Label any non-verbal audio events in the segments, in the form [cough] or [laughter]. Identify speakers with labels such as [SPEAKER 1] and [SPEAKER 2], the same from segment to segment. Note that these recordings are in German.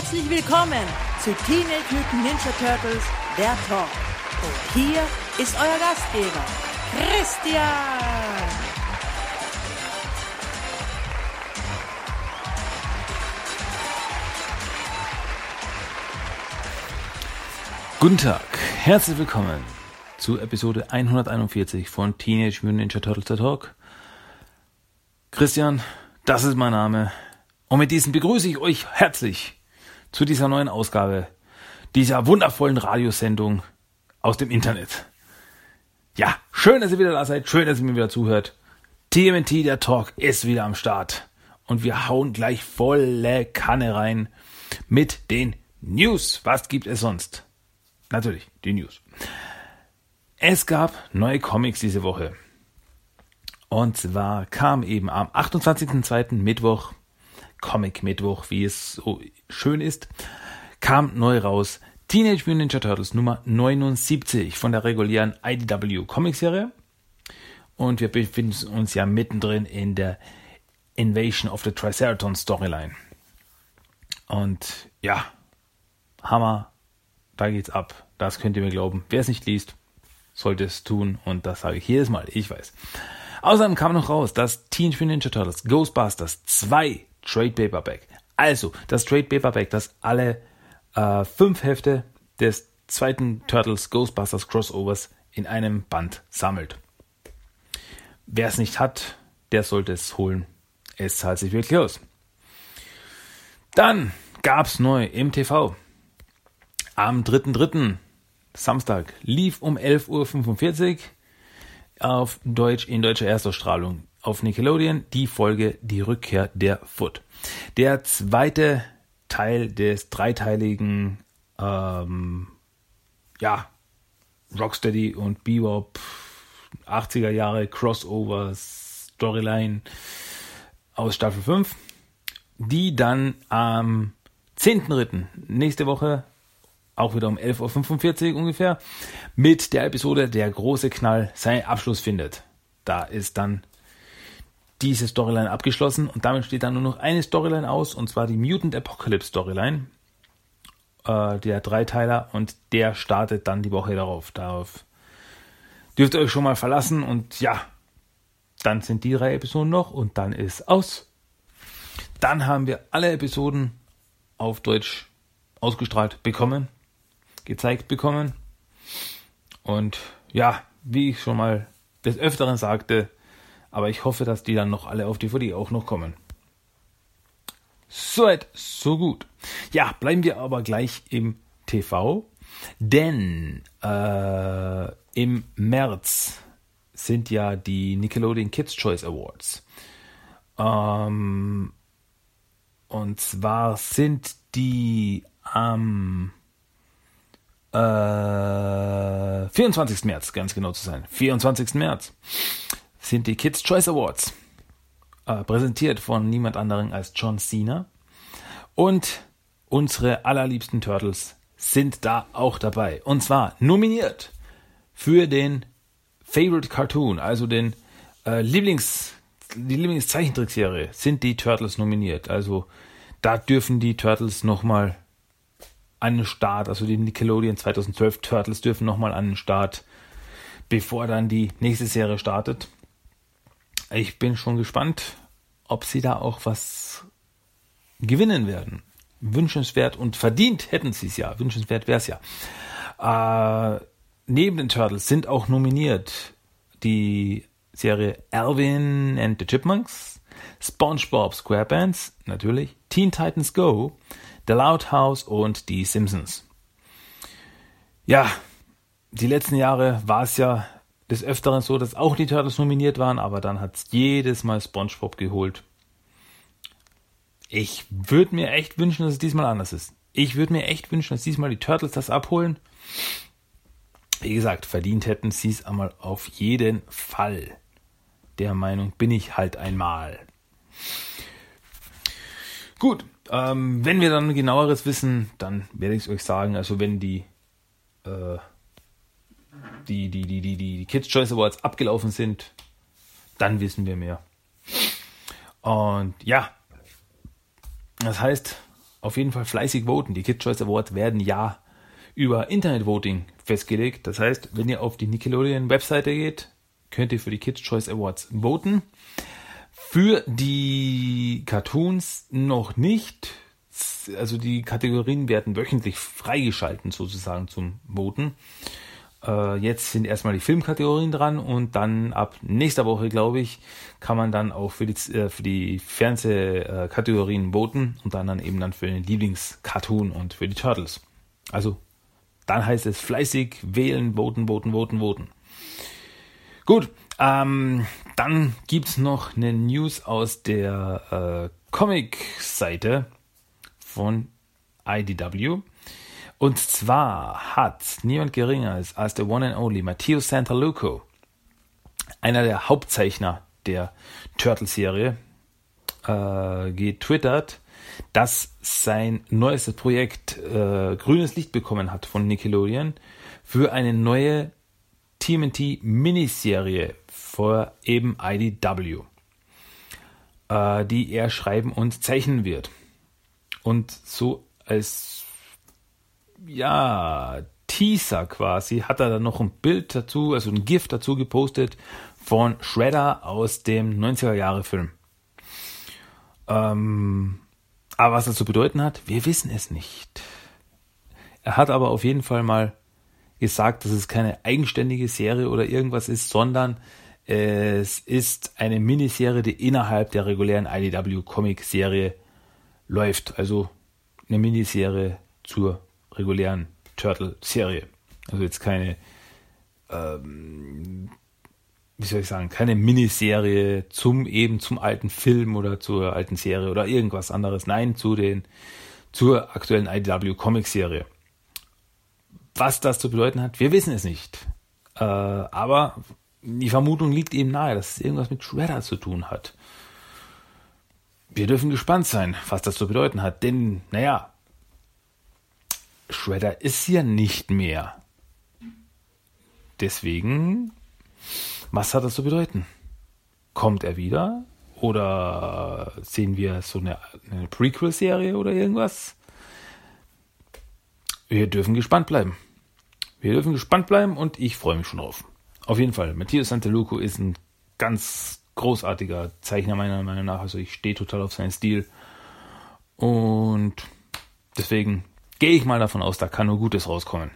[SPEAKER 1] Herzlich willkommen zu Teenage Mutant Ninja Turtles, der Talk. Und hier ist euer Gastgeber, Christian.
[SPEAKER 2] Guten Tag, herzlich willkommen zu Episode 141 von Teenage Mutant Ninja Turtles der Talk. Christian, das ist mein Name. Und mit diesem begrüße ich euch herzlich zu dieser neuen Ausgabe dieser wundervollen Radiosendung aus dem Internet. Ja, schön, dass ihr wieder da seid, schön, dass ihr mir wieder zuhört. TMNT, der Talk, ist wieder am Start. Und wir hauen gleich volle Kanne rein mit den News. Was gibt es sonst? Natürlich, die News. Es gab neue Comics diese Woche. Und zwar kam eben am 28.02. Mittwoch, Comic Mittwoch, wie es so schön ist, kam neu raus Teenage Mutant Ninja Turtles Nummer 79 von der regulären IDW Comicserie. Und wir befinden uns ja mittendrin in der Invasion of the Triceratons Storyline. Und ja, Hammer, da geht's ab. Das könnt ihr mir glauben. Wer es nicht liest, sollte es tun. Und das sage ich jedes Mal, ich weiß. Außerdem kam noch raus, dass Teenage Mutant Ninja Turtles Ghostbusters 2 Trade Paperback. Also das Trade Paperback, das alle äh, fünf Hefte des zweiten Turtles Ghostbusters Crossovers in einem Band sammelt. Wer es nicht hat, der sollte es holen. Es zahlt sich wirklich aus. Dann gab es neu im TV. Am 3.3. Samstag lief um 11.45 Uhr auf Deutsch in deutscher Erstausstrahlung auf Nickelodeon die Folge Die Rückkehr der Foot. Der zweite Teil des dreiteiligen ähm, ja, Rocksteady und Bebop 80er Jahre Crossover Storyline aus Staffel 5, die dann am 10.3. nächste Woche auch wieder um 11.45 Uhr ungefähr, mit der Episode Der große Knall seinen Abschluss findet. Da ist dann diese Storyline abgeschlossen und damit steht dann nur noch eine Storyline aus, und zwar die Mutant Apocalypse Storyline, äh, der Dreiteiler, und der startet dann die Woche darauf. Darauf dürft ihr euch schon mal verlassen und ja, dann sind die drei Episoden noch und dann ist aus. Dann haben wir alle Episoden auf Deutsch ausgestrahlt bekommen gezeigt bekommen. Und ja, wie ich schon mal des Öfteren sagte, aber ich hoffe, dass die dann noch alle auf DVD auch noch kommen. Soweit, so gut. Ja, bleiben wir aber gleich im TV, denn äh, im März sind ja die Nickelodeon Kids Choice Awards. Ähm, und zwar sind die am äh, 24. März, ganz genau zu sein. 24. März sind die Kids Choice Awards. Äh, präsentiert von niemand anderem als John Cena. Und unsere allerliebsten Turtles sind da auch dabei. Und zwar nominiert für den Favorite Cartoon, also den äh, Lieblings, die Lieblingszeichentrickserie, sind die Turtles nominiert. Also da dürfen die Turtles nochmal an den Start, also die Nickelodeon 2012 Turtles dürfen nochmal an den Start, bevor dann die nächste Serie startet. Ich bin schon gespannt, ob sie da auch was gewinnen werden. Wünschenswert und verdient hätten sie es ja. Wünschenswert wäre es ja. Äh, neben den Turtles sind auch nominiert die Serie Alvin and the Chipmunks, SpongeBob SquarePants, natürlich, Teen Titans Go, The Loud House und Die Simpsons. Ja, die letzten Jahre war es ja des Öfteren so, dass auch die Turtles nominiert waren, aber dann hat es jedes Mal SpongeBob geholt. Ich würde mir echt wünschen, dass es diesmal anders ist. Ich würde mir echt wünschen, dass diesmal die Turtles das abholen. Wie gesagt, verdient hätten sie es einmal auf jeden Fall. Der Meinung bin ich halt einmal. Gut, ähm, wenn wir dann genaueres wissen, dann werde ich es euch sagen. Also wenn die, äh, die, die, die, die, die Kids Choice Awards abgelaufen sind, dann wissen wir mehr. Und ja, das heißt, auf jeden Fall fleißig voten. Die Kids Choice Awards werden ja über Internet-Voting festgelegt. Das heißt, wenn ihr auf die Nickelodeon-Webseite geht, könnt ihr für die Kids Choice Awards voten. Für die Cartoons noch nicht. Also die Kategorien werden wöchentlich freigeschalten sozusagen zum Voten. Äh, jetzt sind erstmal die Filmkategorien dran und dann ab nächster Woche, glaube ich, kann man dann auch für die, äh, für die Fernsehkategorien voten und dann dann eben dann für den Lieblingscartoon und für die Turtles. Also dann heißt es fleißig wählen, voten, voten, voten, voten. Gut, ähm, dann es noch eine News aus der äh, Comic-Seite von IDW. Und zwar hat niemand geringer als, der One and Only Matteo Santaluco, einer der Hauptzeichner der Turtle-Serie, äh, getwittert, dass sein neuestes Projekt äh, grünes Licht bekommen hat von Nickelodeon für eine neue TMNT Miniserie für eben IDW, äh, die er schreiben und zeichnen wird. Und so als ja, Teaser quasi hat er dann noch ein Bild dazu, also ein GIF dazu gepostet von Shredder aus dem 90er Jahre Film. Ähm, aber was das zu bedeuten hat, wir wissen es nicht. Er hat aber auf jeden Fall mal gesagt, dass es keine eigenständige Serie oder irgendwas ist, sondern es ist eine Miniserie, die innerhalb der regulären IDW Comic Serie läuft. Also eine Miniserie zur regulären Turtle-Serie. Also jetzt keine, ähm, wie soll ich sagen, keine Miniserie zum eben zum alten Film oder zur alten Serie oder irgendwas anderes. Nein, zu den zur aktuellen IDW Comic Serie. Was das zu bedeuten hat, wir wissen es nicht. Äh, aber die Vermutung liegt eben nahe, dass es irgendwas mit Shredder zu tun hat. Wir dürfen gespannt sein, was das zu bedeuten hat, denn, naja, Shredder ist ja nicht mehr. Deswegen, was hat das zu bedeuten? Kommt er wieder? Oder sehen wir so eine, eine Prequel-Serie oder irgendwas? Wir dürfen gespannt bleiben. Wir dürfen gespannt bleiben und ich freue mich schon drauf. Auf jeden Fall, Matthias Santeluco ist ein ganz großartiger Zeichner meiner Meinung nach. Also ich stehe total auf seinen Stil. Und deswegen gehe ich mal davon aus, da kann nur Gutes rauskommen.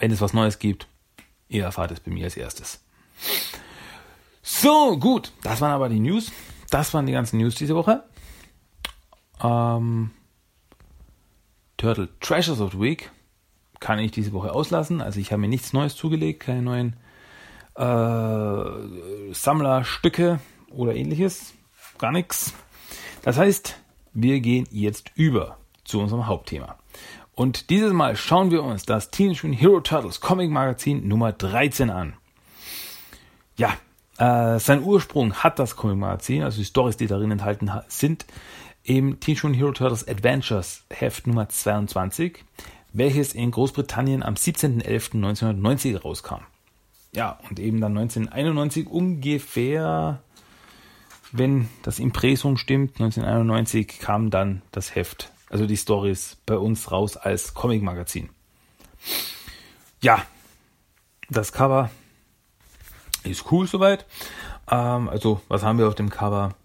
[SPEAKER 2] Wenn es was Neues gibt, ihr erfahrt es bei mir als erstes. So, gut, das waren aber die News. Das waren die ganzen News diese Woche. Ähm, Turtle Treasures of the Week kann ich diese Woche auslassen. Also ich habe mir nichts Neues zugelegt, keine neuen äh, Sammlerstücke oder ähnliches. Gar nichts. Das heißt, wir gehen jetzt über zu unserem Hauptthema. Und dieses Mal schauen wir uns das Teenage Mutant Hero Turtles Comic Magazin Nummer 13 an. Ja, äh, sein Ursprung hat das Comic Magazin, also die Stories, die darin enthalten sind, im Teenage Mutant Hero Turtles Adventures Heft Nummer 22, welches in Großbritannien am 17.11.1990 rauskam. Ja, und eben dann 1991 ungefähr, wenn das Impressum stimmt, 1991 kam dann das Heft also die Stories bei uns raus als Comic-Magazin. Ja, das Cover ist cool soweit. Ähm, also, was haben wir auf dem Cover?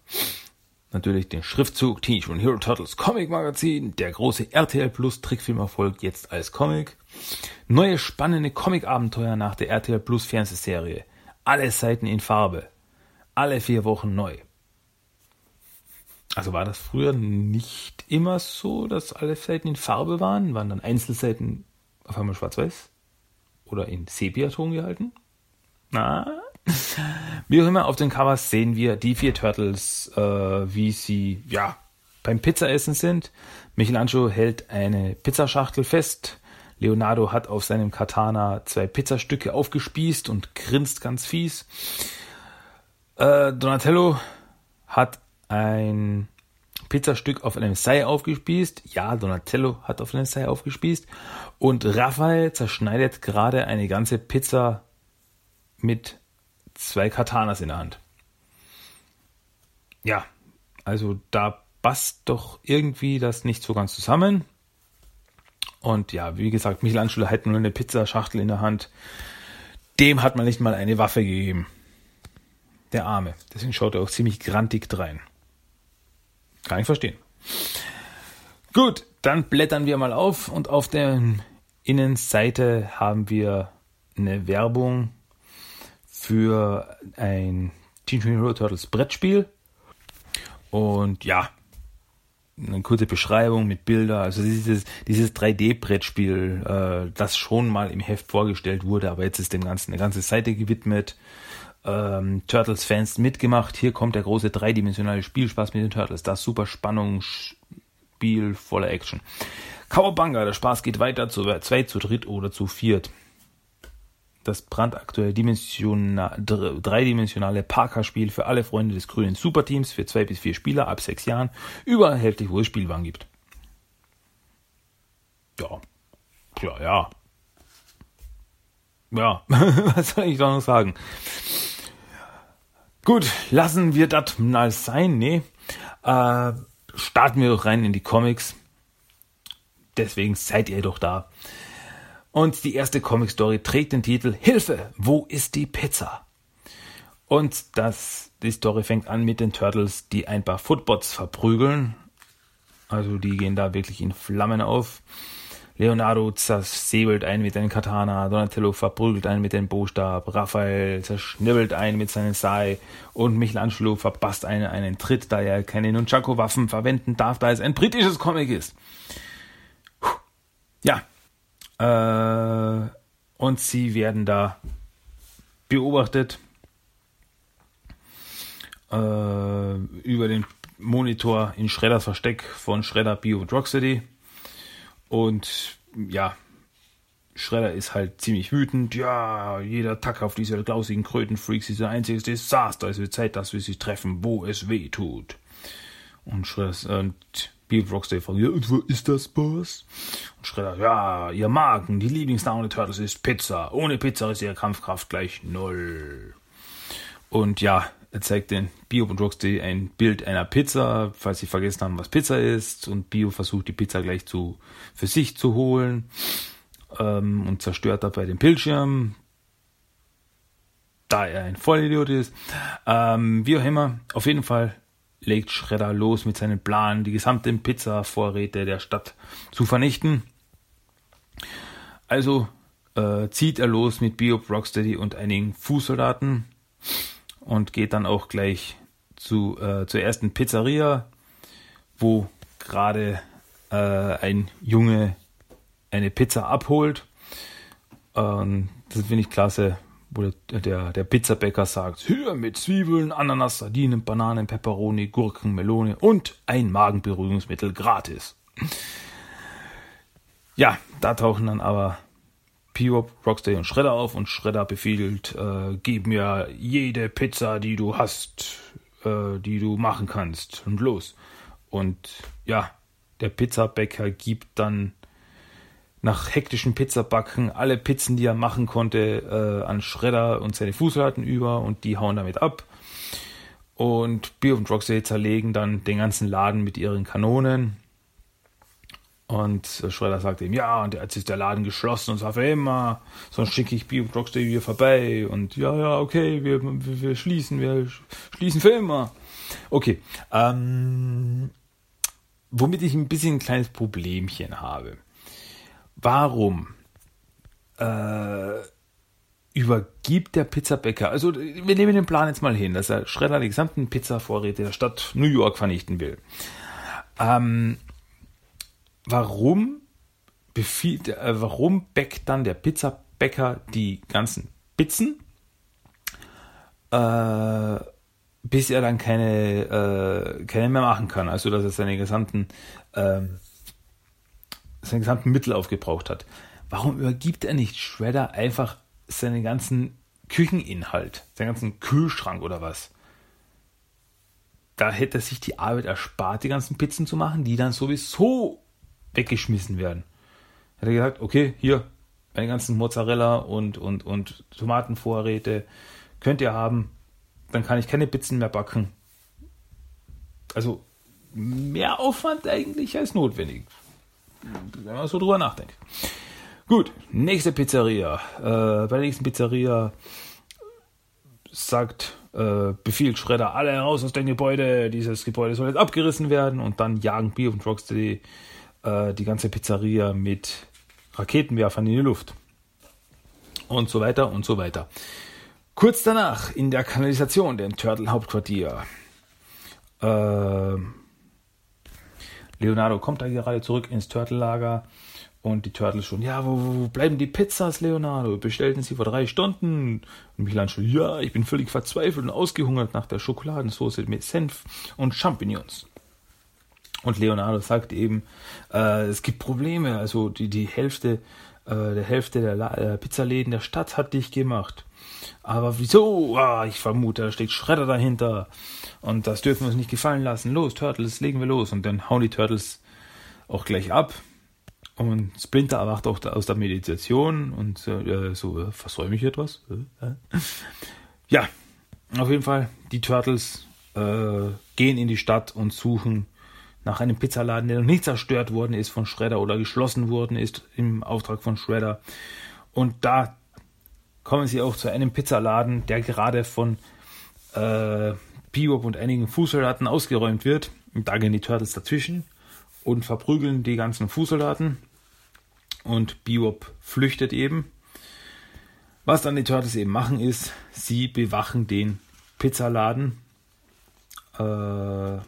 [SPEAKER 2] Natürlich den Schriftzug Teenage Mutant Hero Turtles Comic Magazin, der große RTL Plus Trickfilmerfolg jetzt als Comic, neue spannende Comic-Abenteuer nach der RTL Plus Fernsehserie, alle Seiten in Farbe, alle vier Wochen neu. Also war das früher nicht immer so, dass alle Seiten in Farbe waren? Waren dann Einzelseiten auf einmal schwarz-weiß? Oder in Sepiaton gehalten? Na? [laughs] Wie auch immer, auf den Covers sehen wir die vier Turtles, äh, wie sie, ja, beim Pizzaessen sind. Michelangelo hält eine Pizzaschachtel fest. Leonardo hat auf seinem Katana zwei Pizzastücke aufgespießt und grinst ganz fies. Äh, Donatello hat ein Pizzastück auf einem Seil aufgespießt. Ja, Donatello hat auf einem Seil aufgespießt. Und Raphael zerschneidet gerade eine ganze Pizza mit zwei Katanas in der Hand. Ja, also da passt doch irgendwie das nicht so ganz zusammen. Und ja, wie gesagt, Michelangelo hat nur eine Pizzaschachtel in der Hand. Dem hat man nicht mal eine Waffe gegeben. Der Arme. Deswegen schaut er auch ziemlich grantig drein. Kann ich verstehen. Gut, dann blättern wir mal auf und auf der Innenseite haben wir eine Werbung für ein Teenage Mutant Turtles Brettspiel. Und ja, eine kurze Beschreibung mit Bilder, also dieses, dieses 3D-Brettspiel, äh, das schon mal im Heft vorgestellt wurde, aber jetzt ist dem Ganzen eine ganze Seite gewidmet. Ähm, Turtles-Fans mitgemacht. Hier kommt der große dreidimensionale Spielspaß mit den Turtles. Das super Spannungsspiel voller Action. Cowabunga, der Spaß geht weiter zu zwei, zu dritt oder zu viert das brandaktuelle dreidimensionale Parker-Spiel für alle Freunde des grünen Superteams für zwei bis vier Spieler ab sechs Jahren, überall erhältlich, wo es Spielwaren gibt. Ja, ja, ja. Ja, [laughs] was soll ich da noch sagen? Gut, lassen wir das mal sein, nee. Äh, starten wir doch rein in die Comics. Deswegen seid ihr doch da. Und die erste Comic-Story trägt den Titel Hilfe, wo ist die Pizza? Und das, die Story fängt an mit den Turtles, die ein paar Footbots verprügeln. Also die gehen da wirklich in Flammen auf. Leonardo zersäbelt einen mit den Katana, Donatello verprügelt einen mit dem Bostab, Raphael zerschnibbelt einen mit seinen Sai und Michelangelo verpasst einen einen Tritt, da er keine Nunchaku-Waffen verwenden darf, da es ein britisches Comic ist. Ja, äh, und sie werden da beobachtet äh, über den Monitor in Schredders Versteck von Shredder, Bio und Rocksteady. Und ja, Shredder ist halt ziemlich wütend. Ja, jeder Tag auf diese glausigen Krötenfreaks ist ein einziges Desaster. Es wird Zeit, dass wir sie treffen, wo es weh tut. Und Shredder, und Beat Rocksteady fragt, ja, und wo ist das, Boss? Und Schredder, ja, ihr Magen, die Lieblingsnahrung der Turtles ist Pizza. Ohne Pizza ist ihre Kampfkraft gleich null. Und ja, er zeigt den Bio und Rocksteady ein Bild einer Pizza, falls sie vergessen haben, was Pizza ist. Und Bio versucht die Pizza gleich zu, für sich zu holen ähm, und zerstört dabei den Bildschirm, da er ein Vollidiot ist. Ähm, wie auch immer, auf jeden Fall legt Schredder los mit seinem Plan, die gesamten Pizza-Vorräte der Stadt zu vernichten. Also äh, zieht er los mit Bio Rocksteady und einigen Fußsoldaten und geht dann auch gleich zu, äh, zur ersten Pizzeria, wo gerade äh, ein Junge eine Pizza abholt. Ähm, das finde ich klasse, wo der, der, Pizzabäcker sagt, hier mit Zwiebeln, Ananas, Sardinen, Bananen, Peperoni, Gurken, Melone und ein Magenberuhigungsmittel gratis. Ja, da tauchen dann aber P-Wop, Rocksteady und Shredder auf und Shredder befiehlt, äh, gib mir jede Pizza, die du hast, äh, die du machen kannst und los. Und ja, der Pizzabäcker gibt dann nach hektischem Pizzabacken alle Pizzen, die er machen konnte, äh, an Schredder und seine Fußsoldaten über und die hauen damit ab. Und Beer und Roxy zerlegen dann den ganzen Laden mit ihren Kanonen. Und Schredder sagt ihm, ja, und jetzt ist der Laden geschlossen und sagt für immer, sonst schicke ich und Rocksteady wieder vorbei. Und ja, ja, okay, wir, wir, wir schließen, wir schließen für immer. Okay, ähm, womit ich ein bisschen ein kleines Problemchen habe warum äh, übergibt der Pizzabäcker, also wir nehmen den Plan jetzt mal hin, dass er Schredder die gesamten Pizzavorräte der Stadt New York vernichten will. Ähm, warum befiehlt, äh, warum bäckt dann der Pizzabäcker die ganzen Pizzen, äh, bis er dann keine, äh, keine mehr machen kann, also dass er seine gesamten ähm, seine gesamten Mittel aufgebraucht hat. Warum übergibt er nicht Shredder einfach seinen ganzen Kücheninhalt, seinen ganzen Kühlschrank oder was? Da hätte er sich die Arbeit erspart, die ganzen Pizzen zu machen, die dann sowieso weggeschmissen werden. Hätte er gesagt, okay, hier, meine ganzen Mozzarella und, und, und Tomatenvorräte könnt ihr haben, dann kann ich keine Pizzen mehr backen. Also mehr Aufwand eigentlich als notwendig. Wenn man so drüber nachdenkt. Gut, nächste Pizzeria. Äh, bei der nächsten Pizzeria sagt, äh, befiehlt Schredder alle raus aus dem Gebäude. Dieses Gebäude soll jetzt abgerissen werden und dann jagen Bio und Rocksteady äh, die ganze Pizzeria mit Raketenwerfern in die Luft. Und so weiter und so weiter. Kurz danach in der Kanalisation, dem Turtle-Hauptquartier. Äh, Leonardo kommt da gerade zurück ins Turtle-Lager und die Turtles schon, ja, wo, wo bleiben die Pizzas, Leonardo? Bestellten sie vor drei Stunden. Und Michelangelo, ja, ich bin völlig verzweifelt und ausgehungert nach der Schokoladensauce mit Senf und Champignons. Und Leonardo sagt eben, äh, es gibt Probleme, also die, die Hälfte, äh, der Hälfte der La äh, Pizzaläden der Stadt hat dich gemacht. Aber wieso? Ah, ich vermute, da steckt Schredder dahinter. Und das dürfen wir uns nicht gefallen lassen. Los, Turtles, legen wir los. Und dann hauen die Turtles auch gleich ab und Splinter erwacht auch aus der Meditation und äh, so, äh, versäume ich etwas? Äh, äh. Ja, auf jeden Fall, die Turtles äh, gehen in die Stadt und suchen nach einem Pizzaladen, der noch nicht zerstört worden ist von Shredder oder geschlossen worden ist im Auftrag von Shredder. Und da kommen sie auch zu einem Pizzaladen, der gerade von äh, Bebop und einigen Fußsoldaten ausgeräumt wird. Und da gehen die Turtles dazwischen und verprügeln die ganzen Fußsoldaten und Biop flüchtet eben. Was dann die Turtles eben machen ist, sie bewachen den Pizzaladen. Äh,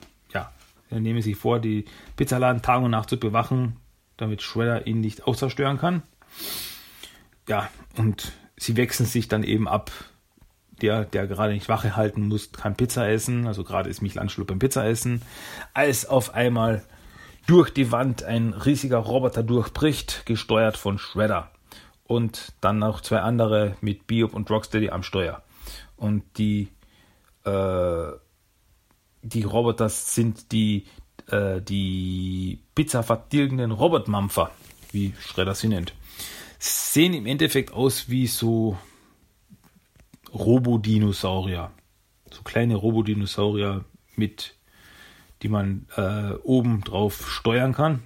[SPEAKER 2] nehmen sie vor, die Pizzaladen Tag und Nacht zu bewachen, damit Shredder ihn nicht auch kann. Ja, und sie wechseln sich dann eben ab. Der, der gerade nicht Wache halten muss, kann Pizza essen. Also gerade ist Michelangelo beim Pizza essen. Als auf einmal durch die Wand ein riesiger Roboter durchbricht, gesteuert von Shredder. Und dann noch zwei andere mit Biop und Rocksteady am Steuer. Und die, äh, die Roboter sind die, äh, die Pizza vertilgenden Robotmampfer, wie Shredder sie nennt. Sehen im Endeffekt aus wie so Robodinosaurier. So kleine Robodinosaurier mit die man äh, oben drauf steuern kann.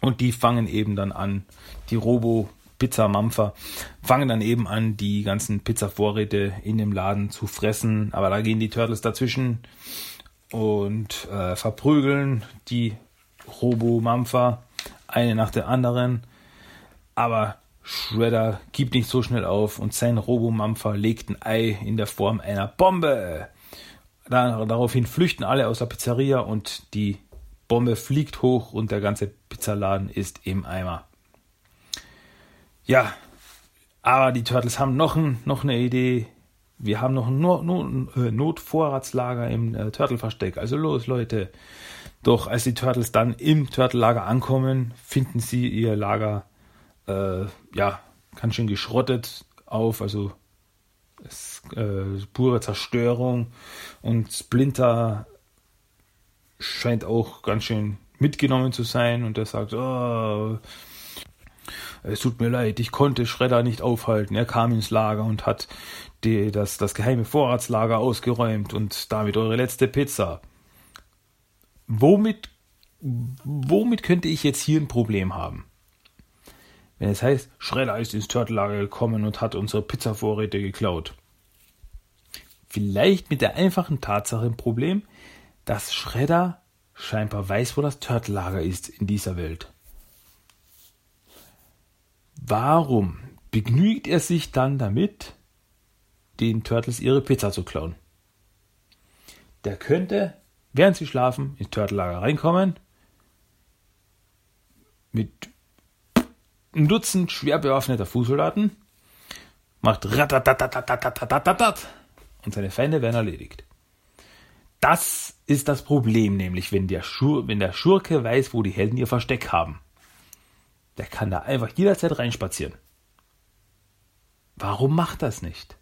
[SPEAKER 2] Und die fangen eben dann an, die Robo Pizza Mampfer fangen dann eben an, die ganzen Pizza-Vorräte in dem Laden zu fressen. Aber da gehen die Turtles dazwischen und äh, verprügeln die Robo Mampfer eine nach der anderen. Aber Shredder gibt nicht so schnell auf und sein Robo Mampfer legt ein Ei in der Form einer Bombe. Daraufhin flüchten alle aus der Pizzeria und die Bombe fliegt hoch und der ganze Pizzaladen ist im Eimer. Ja, aber die Turtles haben noch, ein, noch eine Idee. Wir haben noch ein Not, Not, äh, Notvorratslager im äh, Turtle-Versteck. Also los, Leute. Doch als die Turtles dann im Turtle-Lager ankommen, finden sie ihr Lager äh, ja ganz schön geschrottet auf. Also es, äh, pure Zerstörung und Splinter scheint auch ganz schön mitgenommen zu sein und er sagt, oh, es tut mir leid, ich konnte Schredder nicht aufhalten. Er kam ins Lager und hat die, das, das geheime Vorratslager ausgeräumt und damit eure letzte Pizza. Womit, womit könnte ich jetzt hier ein Problem haben? Wenn es heißt, Schredder ist ins Turtellager gekommen und hat unsere Pizzavorräte geklaut. Vielleicht mit der einfachen Tatsache ein Problem, dass Schredder scheinbar weiß, wo das Turtellager ist in dieser Welt. Warum begnügt er sich dann damit, den Turtles ihre Pizza zu klauen? Der könnte, während sie schlafen, ins Turtellager reinkommen, mit ein Dutzend schwer bewaffneter Fußsoldaten, macht ratatatatatatatatatat und seine Feinde werden erledigt. Das ist das Problem, nämlich wenn der, Schur, wenn der Schurke weiß, wo die Helden ihr Versteck haben. Der kann da einfach jederzeit reinspazieren. Warum macht das nicht?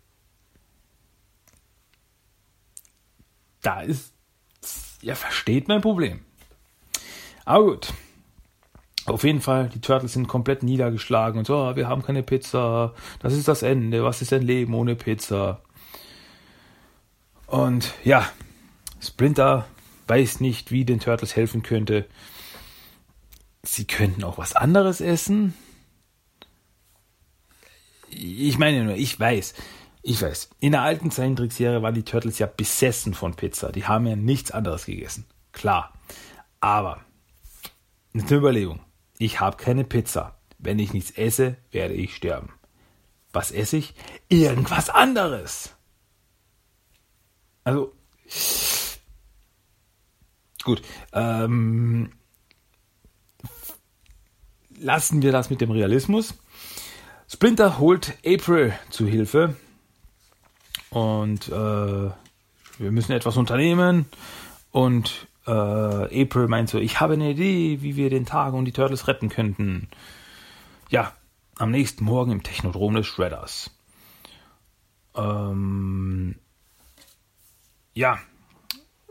[SPEAKER 2] Da ist, ihr versteht mein Problem. Aber gut, auf jeden Fall, die Turtles sind komplett niedergeschlagen und so, oh, wir haben keine Pizza, das ist das Ende, was ist ein Leben ohne Pizza? Und ja, Splinter weiß nicht, wie den Turtles helfen könnte. Sie könnten auch was anderes essen. Ich meine nur, ich weiß, ich weiß, in der alten Zeichentrickserie waren die Turtles ja besessen von Pizza. Die haben ja nichts anderes gegessen. Klar. Aber, eine Überlegung. Ich habe keine Pizza. Wenn ich nichts esse, werde ich sterben. Was esse ich? Irgendwas anderes. Also, gut. Ähm, lassen wir das mit dem Realismus. Splinter holt April zu Hilfe und äh, wir müssen etwas unternehmen und äh, April meint so, ich habe eine Idee, wie wir den Tag und die Turtles retten könnten. Ja, am nächsten Morgen im Technodrom des Shredders. Ähm, ja,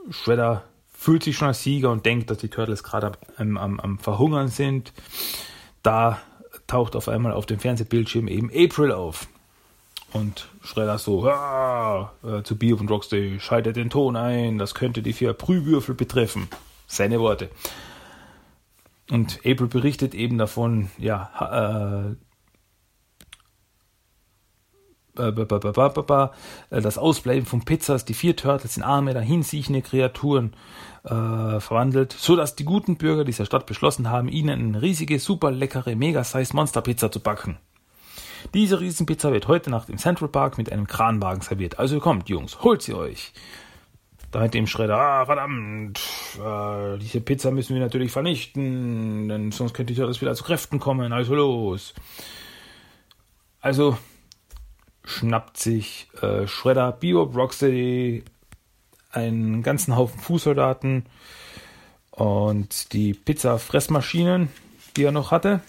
[SPEAKER 2] Shredder fühlt sich schon als Sieger und denkt, dass die Turtles gerade am, am, am Verhungern sind. Da taucht auf einmal auf dem Fernsehbildschirm eben April auf. Und Shredder so, ah, äh, zu Bio und Rocksteady, schaltet den Ton ein, das könnte die vier Prühwürfel betreffen. Seine Worte. Und April berichtet eben davon, ja, äh, das Ausbleiben von Pizzas, die vier Turtles in arme, dahinsiechende Kreaturen äh, verwandelt, so dass die guten Bürger dieser Stadt beschlossen haben, ihnen eine riesige, super leckere, mega-size Monster-Pizza zu backen. Diese Riesenpizza wird heute Nacht im Central Park mit einem Kranwagen serviert. Also kommt, Jungs, holt sie euch. Da hat dem Schredder, ah, verdammt, äh, diese Pizza müssen wir natürlich vernichten, denn sonst könnte die Turtles wieder zu Kräften kommen, also los. Also schnappt sich äh, Shredder, Bebop, Rocksteady einen ganzen Haufen Fußsoldaten und die Pizza-Fressmaschinen, die er noch hatte.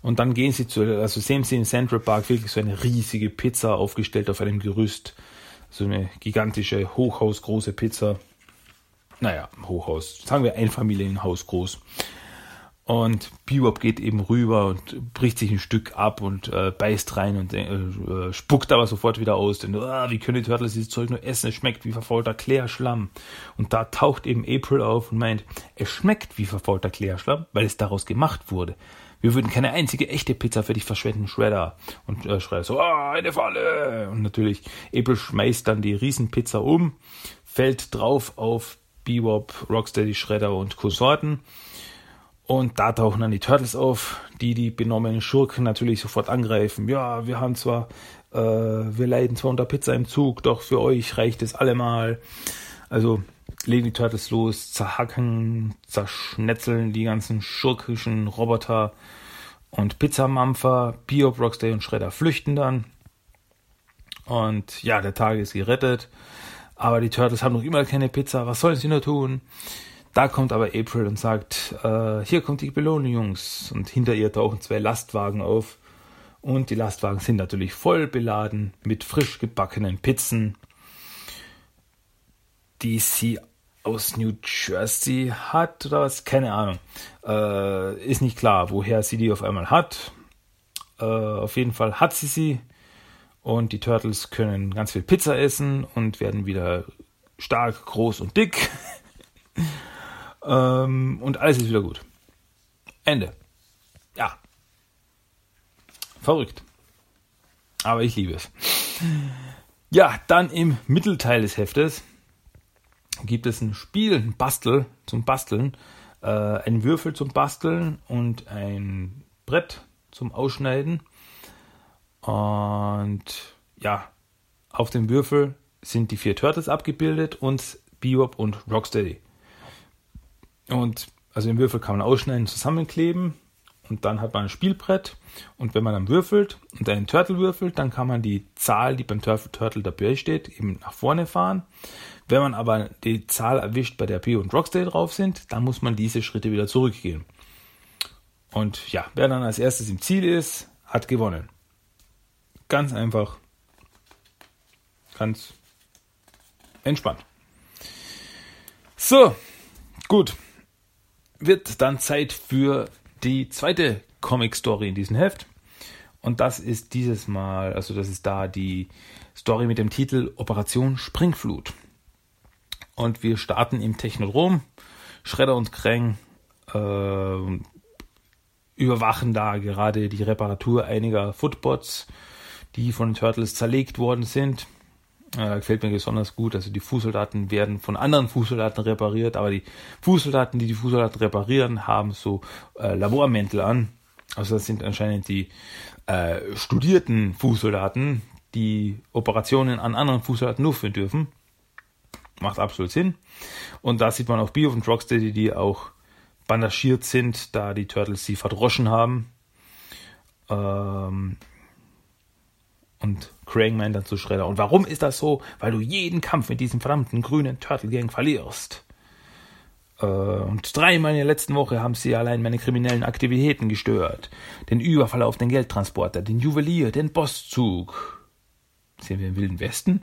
[SPEAKER 2] Und dann gehen sie zu, also sehen sie in Central Park wirklich so eine riesige Pizza aufgestellt auf einem Gerüst. So eine gigantische, hochhausgroße Pizza. Naja, Hochhaus, sagen wir Einfamilienhaus groß. Und Bebop geht eben rüber und bricht sich ein Stück ab und äh, beißt rein und äh, äh spuckt aber sofort wieder aus. Denn ah, wie können die Turtles dieses Zeug nur essen? Es schmeckt wie verfaulter Klärschlamm. Und da taucht eben April auf und meint, es schmeckt wie verfaulter Klärschlamm, weil es daraus gemacht wurde. Wir würden keine einzige echte Pizza für dich verschwenden, Shredder. Und äh, Shredder so, ah, eine Falle. Und natürlich, April schmeißt dann die Riesenpizza um, fällt drauf auf Bebop, Rocksteady, Shredder und Konsorten und da tauchen dann die Turtles auf, die die benommenen Schurken natürlich sofort angreifen. Ja, wir haben zwar, äh, wir leiden zwar unter Pizza im Zug, doch für euch reicht es allemal. Also legen die Turtles los, zerhacken, zerschnetzeln die ganzen schurkischen Roboter und Pizzamampfer, Biop, Rockstay und Shredder flüchten dann. Und ja, der Tag ist gerettet. Aber die Turtles haben noch immer keine Pizza. Was sollen sie nur tun? Da kommt aber April und sagt, äh, hier kommt die Belohnung, Jungs. Und hinter ihr tauchen zwei Lastwagen auf. Und die Lastwagen sind natürlich voll beladen mit frisch gebackenen Pizzen, die sie aus New Jersey hat oder was? Keine Ahnung. Äh, ist nicht klar, woher sie die auf einmal hat. Äh, auf jeden Fall hat sie sie. Und die Turtles können ganz viel Pizza essen und werden wieder stark, groß und dick. [laughs] Ähm, und alles ist wieder gut. Ende. Ja. Verrückt. Aber ich liebe es. Ja, dann im Mittelteil des Heftes gibt es ein Spiel, ein Bastel zum Basteln, äh, ein Würfel zum Basteln und ein Brett zum Ausschneiden. Und ja, auf dem Würfel sind die vier Turtles abgebildet und Bebop und Rocksteady. Und also den Würfel kann man ausschneiden, zusammenkleben und dann hat man ein Spielbrett. Und wenn man dann würfelt und einen Turtle würfelt, dann kann man die Zahl, die beim Turtle dabei steht, eben nach vorne fahren. Wenn man aber die Zahl erwischt, bei der P und Rockstay drauf sind, dann muss man diese Schritte wieder zurückgehen. Und ja, wer dann als erstes im Ziel ist, hat gewonnen. Ganz einfach. Ganz entspannt. So, gut wird dann Zeit für die zweite Comic-Story in diesem Heft. Und das ist dieses Mal, also das ist da die Story mit dem Titel Operation Springflut. und wir starten im Technodrom. Schredder und Kreng äh, überwachen da gerade die Reparatur einiger Footbots, die von den Turtles zerlegt worden sind. Äh, gefällt mir besonders gut. Also die Fußsoldaten werden von anderen Fußsoldaten repariert, aber die Fußsoldaten, die die Fußsoldaten reparieren, haben so äh, Labormäntel an. Also das sind anscheinend die äh, studierten Fußsoldaten, die Operationen an anderen Fußsoldaten durchführen dürfen. Macht absolut Sinn. Und da sieht man auch Bio und Rocksteady, die auch bandagiert sind, da die Turtles sie verdroschen haben. Ähm, und Krang meint dann zu Shredder. Und warum ist das so? Weil du jeden Kampf mit diesem verdammten grünen Turtle Gang verlierst. Äh, und dreimal in der letzten Woche haben sie allein meine kriminellen Aktivitäten gestört. Den Überfall auf den Geldtransporter, den Juwelier, den Bosszug. Sehen wir im Wilden Westen.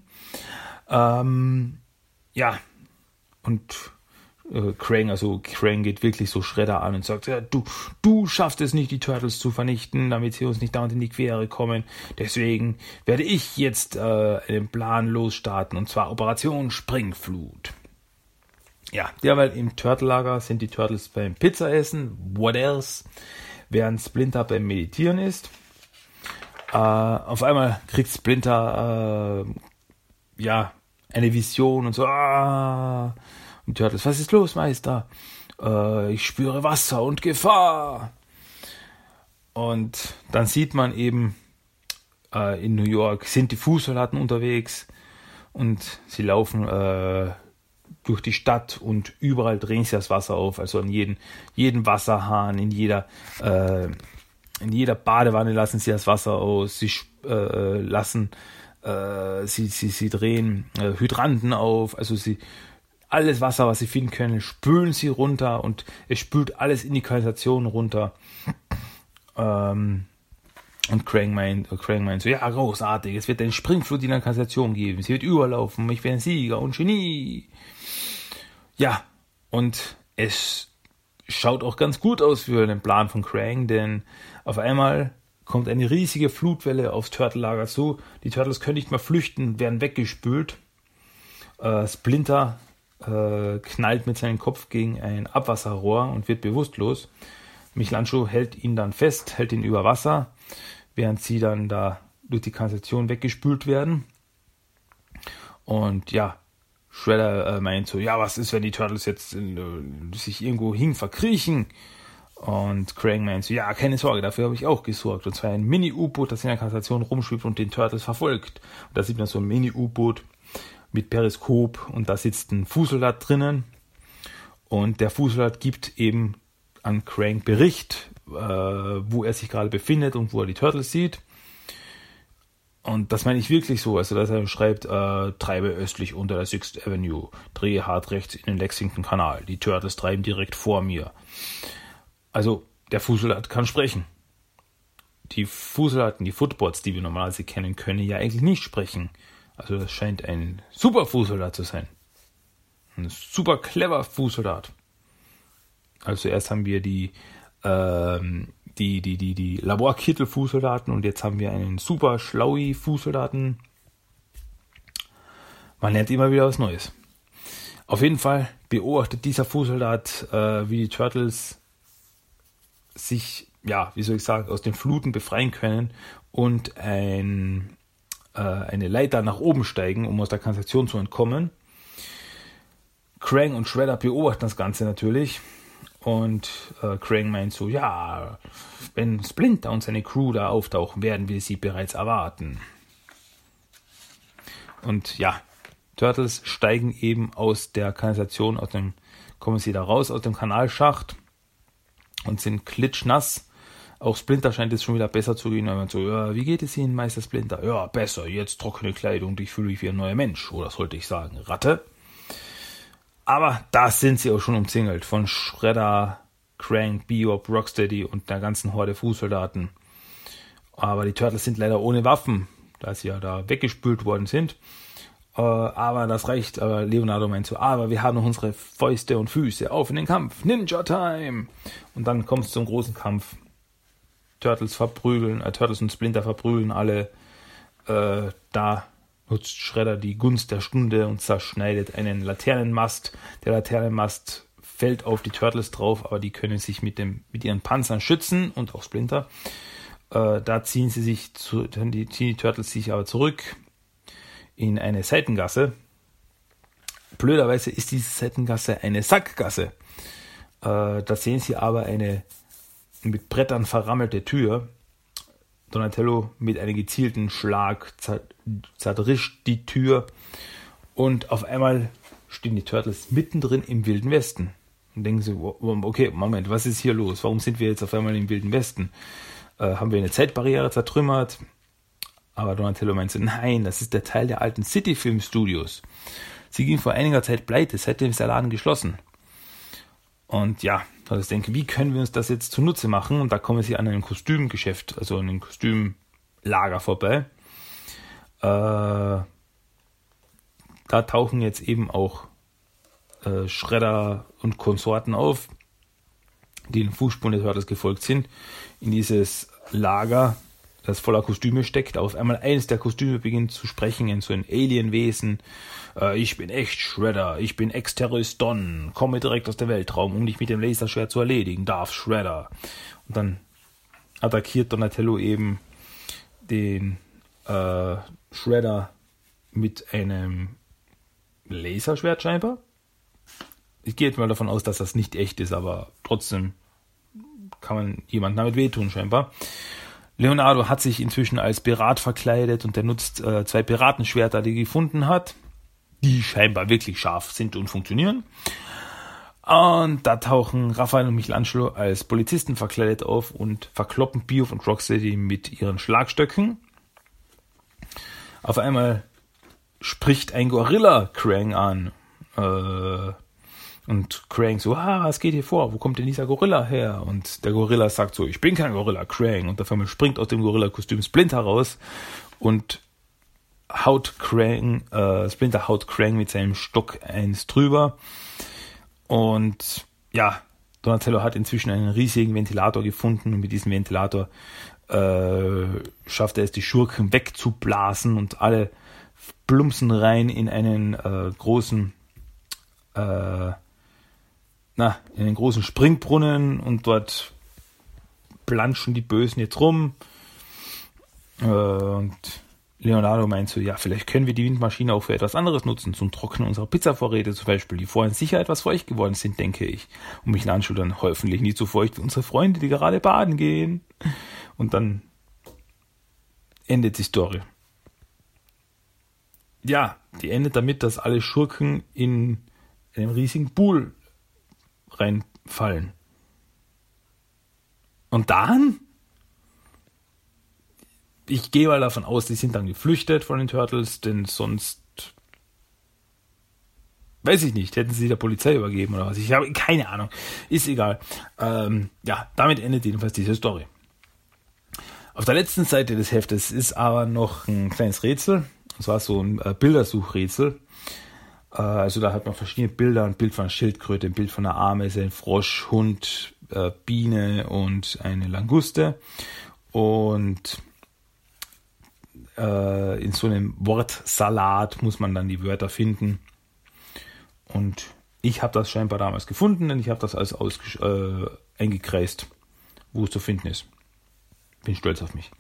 [SPEAKER 2] Ähm, ja, und äh, Krang, also Krang geht wirklich so Schredder an und sagt, ja, du, du schaffst es nicht, die Turtles zu vernichten, damit sie uns nicht dauernd in die Quere kommen. Deswegen werde ich jetzt äh, einen Plan losstarten, und zwar Operation Springflut. Ja, derweil im Turtle-Lager sind die Turtles beim Pizzaessen, what else, während Splinter beim Meditieren ist. Äh, auf einmal kriegt Splinter, äh, ja, eine Vision und so, ah, und Turtles, was ist los, Meister? Äh, ich spüre Wasser und Gefahr. Und dann sieht man eben, äh, in New York sind die Fußsoldaten unterwegs und sie laufen äh, durch die Stadt und überall drehen sie das Wasser auf, also an jeden, jeden Wasserhahn, in jeder, äh, in jeder Badewanne lassen sie das Wasser aus, sie äh, lassen, äh, sie, sie, sie drehen äh, Hydranten auf, also sie alles Wasser, was sie finden können, spülen sie runter und es spült alles in die Kanalisation runter. Ähm, und Krang meint, Krang meint so, ja, großartig, es wird eine Springflut in der Kanalisation geben, sie wird überlaufen, ich werde ein Sieger und Genie. Ja, und es schaut auch ganz gut aus für den Plan von Krang, denn auf einmal kommt eine riesige Flutwelle aufs Turtle-Lager zu. Die Turtles können nicht mehr flüchten, werden weggespült. Äh, Splinter äh, knallt mit seinem Kopf gegen ein Abwasserrohr und wird bewusstlos. Michelangelo hält ihn dann fest, hält ihn über Wasser, während sie dann da durch die Kanalisation weggespült werden. Und ja, Shredder äh, meint so, ja, was ist, wenn die Turtles jetzt äh, sich irgendwo hin verkriechen? Und Krang meint so, ja, keine Sorge, dafür habe ich auch gesorgt. Und zwar ein Mini-U-Boot, das in der Kanalisation rumschwebt und den Turtles verfolgt. Und da sieht man so ein Mini-U-Boot mit Periskop und da sitzt ein Fußsoldat drinnen und der Fußsoldat gibt eben an Crank Bericht, äh, wo er sich gerade befindet und wo er die Turtles sieht. Und das meine ich wirklich so, also dass er schreibt, äh, treibe östlich unter der Sixth Avenue, drehe hart rechts in den Lexington Kanal, die Turtles treiben direkt vor mir. Also der Fußsoldat kann sprechen. Die Fußsoldaten, die Footbots, die wir normalerweise kennen, können ja eigentlich nicht sprechen. Also das scheint ein super Fußsoldat zu sein. Ein super clever Fußsoldat. Also erst haben wir die, ähm, die, die, die, die Laborkittel-Fußsoldaten und jetzt haben wir einen super schlaui Fußsoldaten. Man lernt immer wieder was Neues. Auf jeden Fall beobachtet dieser Fußsoldat, äh, wie die Turtles sich, ja, wie soll ich sagen, aus den Fluten befreien können und ein äh, eine Leiter nach oben steigen, um aus der Kanalisation zu entkommen. Krang und Shredder beobachten das Ganze natürlich. Und äh, Krang meint so, ja, wenn Splinter und seine Crew da auftauchen, werden wir sie bereits erwarten. Und ja, Turtles steigen eben aus der Kanalisation, aus dem, kommen sie da raus aus dem Kanalschacht und sind klitschnass auch Splinter scheint es schon wieder besser zu gehen. Und so, ja, wie geht es Ihnen, Meister Splinter? Ja, besser. Jetzt trockene Kleidung. Ich fühle mich wie ein neuer Mensch. Oder sollte ich sagen, Ratte. Aber da sind sie auch schon umzingelt. Von Shredder, Crank, Biop, Rocksteady und der ganzen Horde Fußsoldaten. Aber die Turtles sind leider ohne Waffen, da sie ja da weggespült worden sind. Äh, aber das reicht. Aber Leonardo meint so, aber wir haben noch unsere Fäuste und Füße. Auf in den Kampf. Ninja Time. Und dann kommt es zum großen Kampf. Turtles verprügeln, äh, Turtles und Splinter verprügeln alle äh, da nutzt Shredder die Gunst der Stunde und zerschneidet einen Laternenmast. Der Laternenmast fällt auf die Turtles drauf, aber die können sich mit, dem, mit ihren Panzern schützen und auch Splinter. Äh, da ziehen sie sich zu, die, ziehen die Turtles sich aber zurück in eine Seitengasse. Blöderweise ist diese Seitengasse eine Sackgasse. Äh, da sehen sie aber eine mit Brettern verrammelte Tür. Donatello mit einem gezielten Schlag zertrischt die Tür und auf einmal stehen die Turtles mittendrin im Wilden Westen. Und denken sie, okay, Moment, was ist hier los? Warum sind wir jetzt auf einmal im Wilden Westen? Äh, haben wir eine Zeitbarriere zertrümmert? Aber Donatello meinte, nein, das ist der Teil der alten City Film Studios. Sie ging vor einiger Zeit pleite, seitdem ist der Laden geschlossen. Und ja, also ich denke, wie können wir uns das jetzt zunutze machen? Und da kommen sie an einem Kostümgeschäft, also an einem Kostümlager vorbei. Äh, da tauchen jetzt eben auch äh, Schredder und Konsorten auf, die den Fußspuren des Hörters gefolgt sind, in dieses Lager, das voller Kostüme steckt. Auf einmal eines der Kostüme beginnt zu sprechen in so ein Alienwesen. Äh, ich bin echt Shredder, ich bin Ex-Terrorist Don, komme direkt aus der Weltraum, um dich mit dem Laserschwert zu erledigen, darf Shredder. Und dann attackiert Donatello eben den äh, Shredder mit einem Laserschwert scheinbar. Ich gehe jetzt mal davon aus, dass das nicht echt ist, aber trotzdem kann man jemandem damit wehtun scheinbar. Leonardo hat sich inzwischen als Pirat verkleidet und er nutzt äh, zwei Piratenschwerter, die er gefunden hat, die scheinbar wirklich scharf sind und funktionieren. Und da tauchen Raphael und Michelangelo als Polizisten verkleidet auf und verkloppen Bioff und Rocksteady mit ihren Schlagstöcken. Auf einmal spricht ein Gorilla Krang an. Äh, und Krang so, ah, was geht hier vor? Wo kommt denn dieser Gorilla her? Und der Gorilla sagt so, ich bin kein Gorilla, Krang. Und auf einmal springt aus dem Gorilla-Kostüm Splinter raus und haut Krang, äh, Splinter haut Krang mit seinem Stock eins drüber. Und ja, Donatello hat inzwischen einen riesigen Ventilator gefunden und mit diesem Ventilator äh, schafft er es, die Schurken wegzublasen und alle plumpsen rein in einen äh, großen äh, na, in den großen Springbrunnen und dort planschen die Bösen jetzt rum. Äh, und Leonardo meint so, ja, vielleicht können wir die Windmaschine auch für etwas anderes nutzen, zum Trocknen unserer Pizzavorräte zum Beispiel, die vorhin sicher etwas feucht geworden sind, denke ich. Und Michelangelo dann hoffentlich nicht so feucht wie unsere Freunde, die gerade baden gehen. Und dann endet die Story. Ja, die endet damit, dass alle Schurken in einem riesigen Pool reinfallen. Und dann? Ich gehe mal davon aus, die sind dann geflüchtet von den Turtles, denn sonst weiß ich nicht, hätten sie der Polizei übergeben oder was. Ich habe keine Ahnung. Ist egal. Ähm, ja, damit endet jedenfalls diese Story. Auf der letzten Seite des Heftes ist aber noch ein kleines Rätsel. Und zwar so ein äh, Bildersuchrätsel. Äh, also da hat man verschiedene Bilder, ein Bild von einer Schildkröte, ein Bild von einer Ameise, ein Frosch, Hund, äh, Biene und eine Languste. Und äh, in so einem Wortsalat muss man dann die Wörter finden. Und ich habe das scheinbar damals gefunden, denn ich habe das alles äh, eingekreist, wo es zu finden ist. Bin stolz auf mich.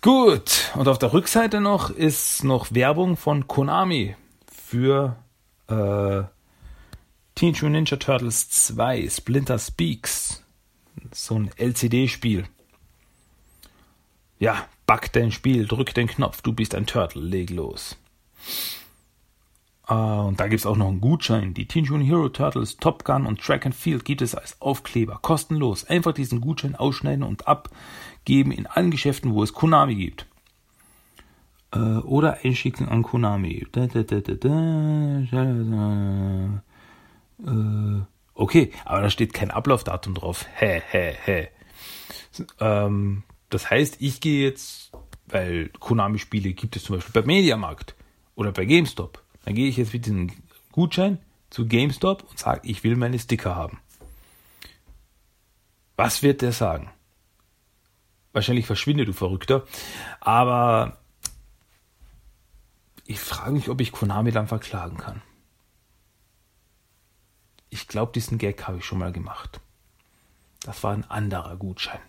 [SPEAKER 2] Gut, und auf der Rückseite noch ist noch Werbung von Konami für äh, Teenage Mutant Ninja Turtles 2 Splinter Speaks. So ein LCD-Spiel. Ja, back dein Spiel, drück den Knopf, du bist ein Turtle, leg los. Uh, und da gibt es auch noch einen Gutschein. Die Teenage Mutant Hero Turtles Top Gun und Track and Field gibt es als Aufkleber, kostenlos. Einfach diesen Gutschein ausschneiden und abgeben in allen Geschäften, wo es Konami gibt. Äh, oder einschicken an Konami. Da, da, da, äh, okay, aber da steht kein Ablaufdatum drauf. Hä, hä, hä. Ähm, das heißt, ich gehe jetzt, weil Konami-Spiele gibt es zum Beispiel bei Mediamarkt oder bei GameStop. Dann gehe ich jetzt mit diesem Gutschein zu GameStop und sage, ich will meine Sticker haben. Was wird der sagen? Wahrscheinlich verschwinde du Verrückter. Aber Ich frage mich, ob ich Konami dann verklagen kann. Ich glaube, diesen Gag habe ich schon mal gemacht. Das war ein anderer Gutschein.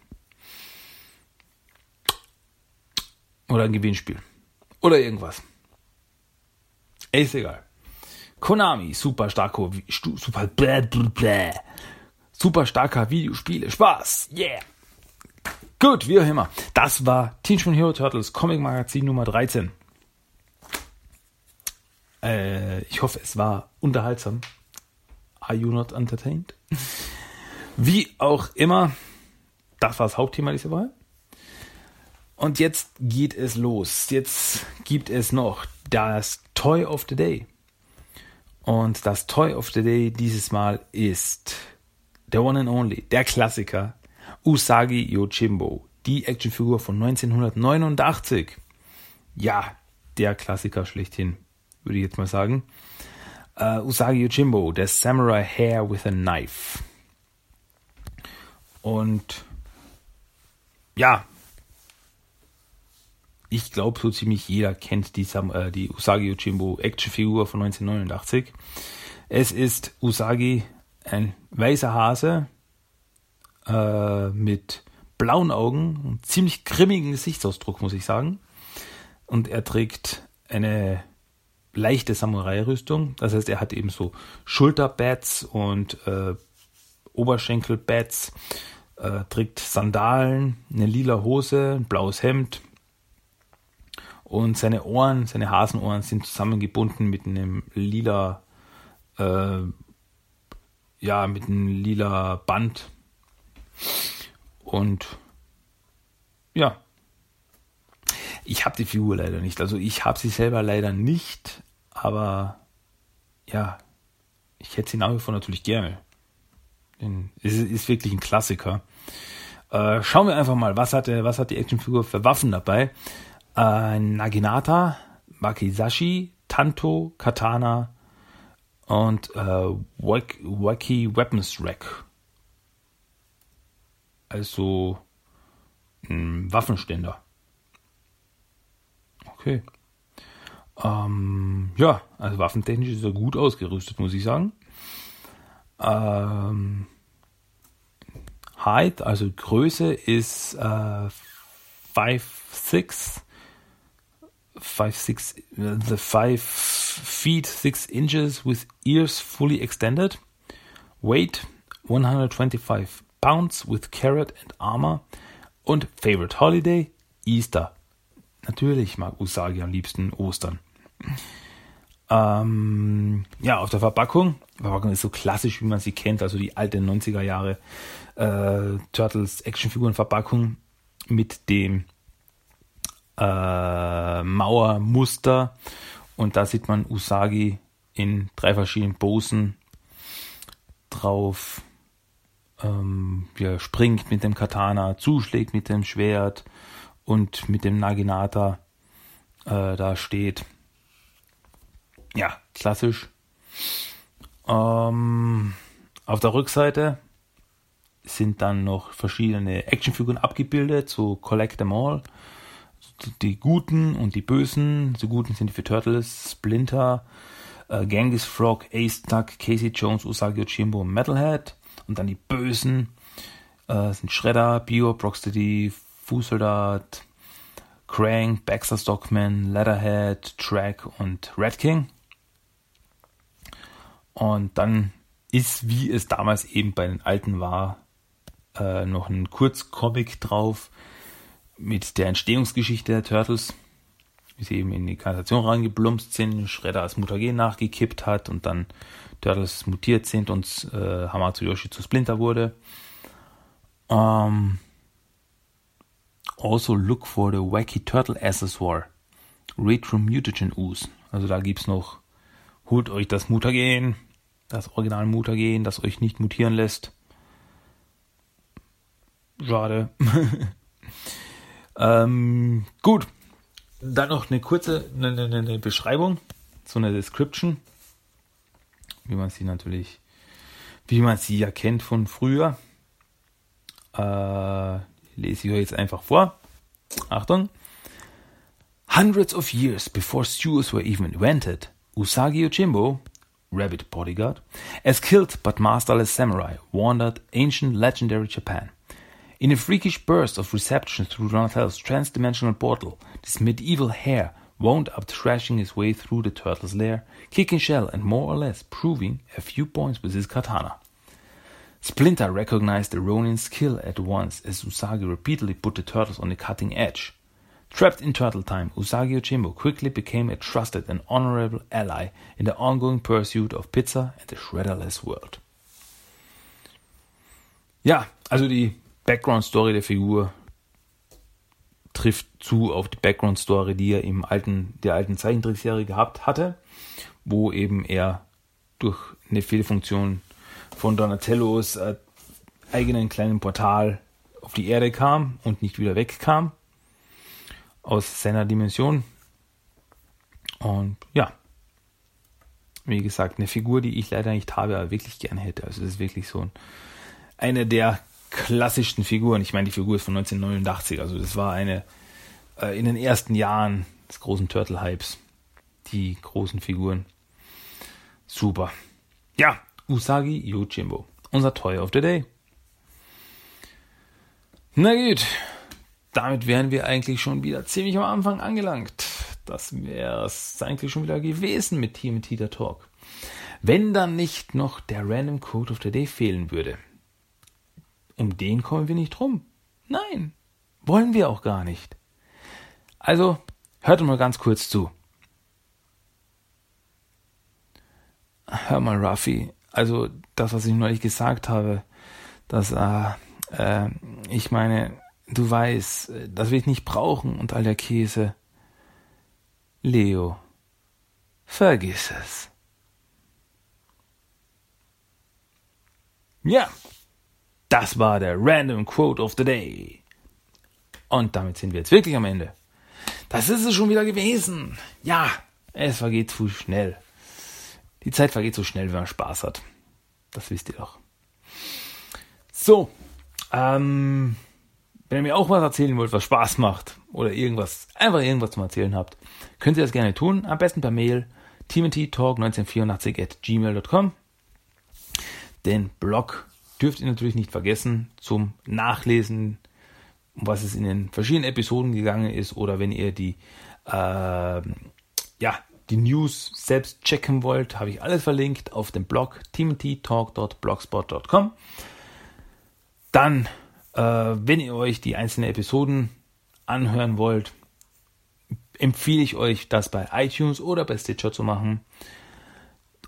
[SPEAKER 2] Oder ein Gewinnspiel. Oder irgendwas. Ist egal. Konami, super starker, super, bläh, bläh, super starker Videospiele, Spaß, yeah. Gut, wie auch immer. Das war Teenage Mutant Hero Turtles Comic Magazin Nummer 13. Äh, ich hoffe, es war unterhaltsam. Are you not entertained? Wie auch immer, das war das Hauptthema dieser Woche. Und jetzt geht es los. Jetzt gibt es noch das Toy of the Day. Und das Toy of the Day dieses Mal ist der One and Only, der Klassiker Usagi Yojimbo, die Actionfigur von 1989. Ja, der Klassiker schlechthin, würde ich jetzt mal sagen. Uh, Usagi Yojimbo, der Samurai Hair with a Knife. Und ja, ich glaube, so ziemlich jeder kennt die, äh, die Usagi Yojimbo Actionfigur von 1989. Es ist Usagi, ein weißer Hase äh, mit blauen Augen, und ziemlich grimmigen Gesichtsausdruck, muss ich sagen. Und er trägt eine leichte Samurai-Rüstung. Das heißt, er hat eben so Schulterbats und äh, Oberschenkelbats, äh, trägt Sandalen, eine lila Hose, ein blaues Hemd, und seine Ohren, seine Hasenohren sind zusammengebunden mit einem lila, äh, ja, mit einem lila Band. Und ja, ich habe die Figur leider nicht. Also ich habe sie selber leider nicht, aber ja, ich hätte sie nach wie vor natürlich gerne. Denn es ist wirklich ein Klassiker. Äh, schauen wir einfach mal, was hat, der, was hat die Actionfigur für Waffen dabei? äh, Naginata, Makizashi, Tanto, Katana und äh, Wacky Weapons Rack. Also Waffenständer. Okay. Ähm, ja, also waffentechnisch ist er gut ausgerüstet, muss ich sagen. Ähm, Height, also Größe ist äh, 5'6 five the five feet six inches with ears fully extended. Weight 125 pounds with carrot and armor. Und Favorite Holiday Easter. Natürlich mag Usagi am liebsten Ostern. Ähm, ja, auf der Verpackung. Die Verpackung ist so klassisch, wie man sie kennt, also die alte 90er Jahre äh, Turtles Actionfiguren Verpackung mit dem äh, Mauermuster und da sieht man Usagi in drei verschiedenen Posen drauf. Ähm, ja, springt mit dem Katana, zuschlägt mit dem Schwert und mit dem Naginata äh, da steht. Ja, klassisch. Ähm, auf der Rückseite sind dann noch verschiedene Actionfiguren abgebildet, so Collect Them All die Guten und die Bösen. Die Guten sind die für Turtles, Splinter, äh, Genghis Frog, Ace Duck, Casey Jones, Usagi Yojimbo Metalhead. Und dann die Bösen äh, sind Shredder, Bio, Brocksteady, Fußsoldat, Crank, Baxter Stockman, Leatherhead, Track und Red King. Und dann ist, wie es damals eben bei den alten war, äh, noch ein Kurzcomic drauf, mit der Entstehungsgeschichte der Turtles, wie sie eben in die Kanalisation reingeplumpst sind, Shredder als Mutagen nachgekippt hat und dann Turtles mutiert sind und äh, Hamato Yoshi zu Splinter wurde. Ähm, also look for the Wacky Turtle Accessoire. Retro Mutagen Ooze. Also da gibt's noch, holt euch das Mutagen, das Original Mutagen, das euch nicht mutieren lässt. Schade. [laughs] Ähm, gut. Dann noch eine kurze eine, eine, eine Beschreibung, so eine Description, wie man sie natürlich, wie man sie ja kennt von früher. Äh, lese ich euch jetzt einfach vor. Achtung. Hundreds of years before sewers were even invented, Usagi Yojimbo, rabbit bodyguard, as skilled but masterless samurai, wandered ancient legendary Japan. In a freakish burst of reception through Donatello's transdimensional portal, this medieval hare wound up thrashing his way through the turtle's lair, kicking shell and more or less proving a few points with his katana. Splinter recognized the Ronin's skill at once as Usagi repeatedly put the turtles on the cutting edge. Trapped in turtle time, Usagi Yojimbo quickly became a trusted and honorable ally in the ongoing pursuit of Pizza and the Shredderless World. Ja, also die Background Story der Figur trifft zu auf die Background Story, die er im alten, der alten Zeichentrickserie gehabt hatte, wo eben er durch eine Fehlfunktion von Donatellos äh, eigenen kleinen Portal auf die Erde kam und nicht wieder wegkam aus seiner Dimension. Und ja, wie gesagt, eine Figur, die ich leider nicht habe, aber wirklich gerne hätte. Also das ist wirklich so ein, eine der klassischsten Figuren. Ich meine, die Figur ist von 1989, also das war eine äh, in den ersten Jahren des großen Turtle-Hypes. Die großen Figuren. Super. Ja, Usagi Yojimbo. Unser Toy of the Day. Na gut, damit wären wir eigentlich schon wieder ziemlich am Anfang angelangt. Das wäre es eigentlich schon wieder gewesen mit TMT der Talk. Wenn dann nicht noch der Random Code of the Day fehlen würde. Um den kommen wir nicht rum. Nein, wollen wir auch gar nicht. Also, hört mal ganz kurz zu. Hör mal, Ruffy, also das, was ich neulich gesagt habe, dass äh, äh, ich meine, du weißt, das will ich nicht brauchen und all der Käse. Leo, vergiss es. Ja, das war der Random Quote of the Day. Und damit sind wir jetzt wirklich am Ende. Das ist es schon wieder gewesen. Ja, es vergeht zu schnell. Die Zeit vergeht so schnell, wenn man Spaß hat. Das wisst ihr doch. So, ähm, wenn ihr mir auch was erzählen wollt, was Spaß macht oder irgendwas, einfach irgendwas zum Erzählen habt, könnt ihr das gerne tun. Am besten per Mail tmttalk1984 at gmail.com. Den Blog dürft ihr natürlich nicht vergessen zum Nachlesen was es in den verschiedenen Episoden gegangen ist oder wenn ihr die, äh, ja, die News selbst checken wollt, habe ich alles verlinkt auf dem Blog timothytalk.blogspot.com. Dann, äh, wenn ihr euch die einzelnen Episoden anhören wollt, empfehle ich euch, das bei iTunes oder bei Stitcher zu machen.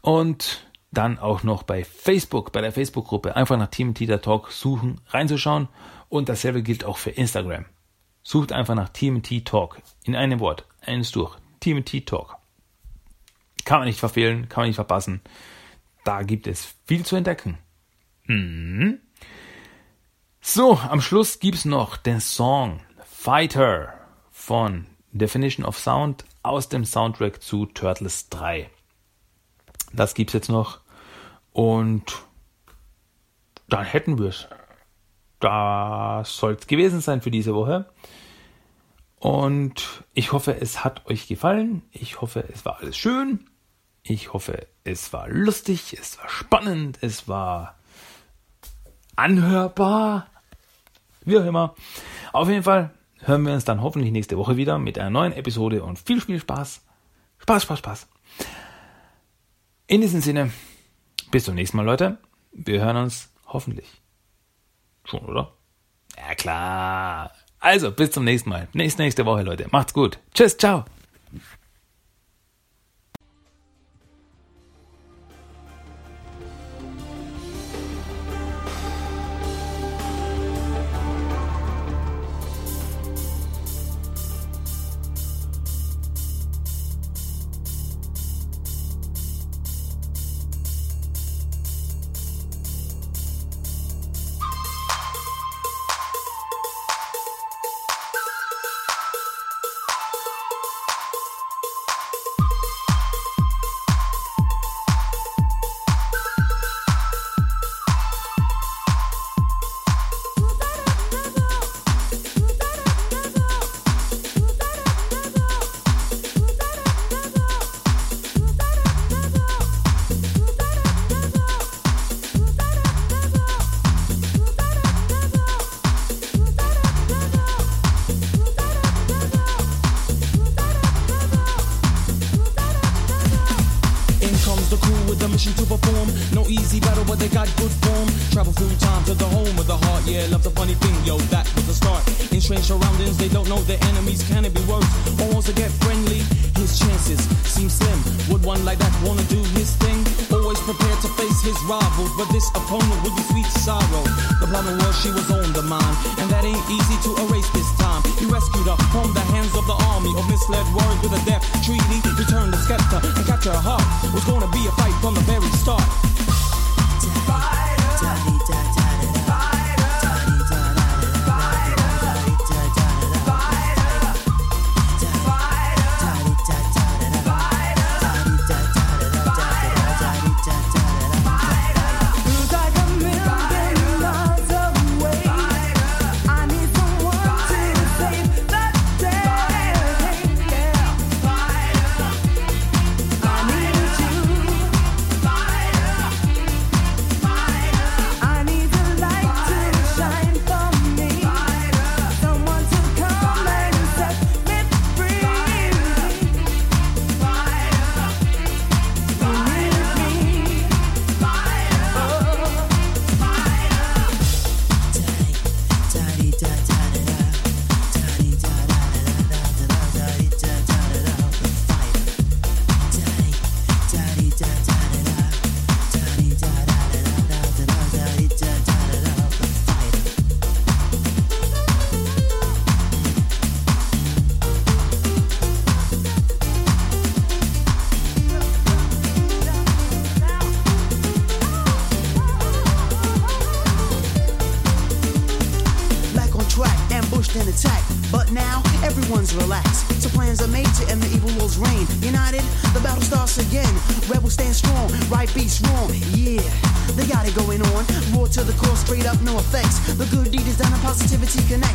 [SPEAKER 2] Und dann auch noch bei Facebook, bei der Facebook-Gruppe, einfach nach Team Tita Talk suchen, reinzuschauen und dasselbe gilt auch für Instagram. Sucht einfach nach TMT Talk. In einem Wort. Eines durch. TMT Talk. Kann man nicht verfehlen, kann man nicht verpassen. Da gibt es viel zu entdecken. Mhm. So, am Schluss gibt es noch den Song Fighter von Definition of Sound aus dem Soundtrack zu Turtles 3. Das gibt es jetzt noch. Und dann hätten wir es das soll es gewesen sein für diese Woche. Und ich hoffe, es hat euch gefallen. Ich hoffe, es war alles schön. Ich hoffe, es war lustig, es war spannend, es war anhörbar. Wie auch immer. Auf jeden Fall hören wir uns dann hoffentlich nächste Woche wieder mit einer neuen Episode und viel, viel Spaß. Spaß, Spaß, Spaß. In diesem Sinne, bis zum nächsten Mal, Leute. Wir hören uns hoffentlich. Schon, oder? Ja, klar. Also, bis zum nächsten Mal. Nächste, nächste Woche, Leute. Macht's gut. Tschüss, ciao.
[SPEAKER 3] Perform. No easy battle, but they got good form. Travel through time to the home of the heart. Yeah, love the funny thing, yo. That was the start. In strange surroundings, they don't know their enemies. Can it be worse? Or wants to get friendly? His chances seem slim. Would one like that wanna do his thing? Always prepared to face his rivals, but this opponent would be sweet sorrow. The problem was she was on the mind, and that ain't easy to erase this time. He rescued her from the hands of the army of misled words with a death treaty. Returned the scepter and capture her heart. Was gonna be a fight from the very start.
[SPEAKER 4] 几个耐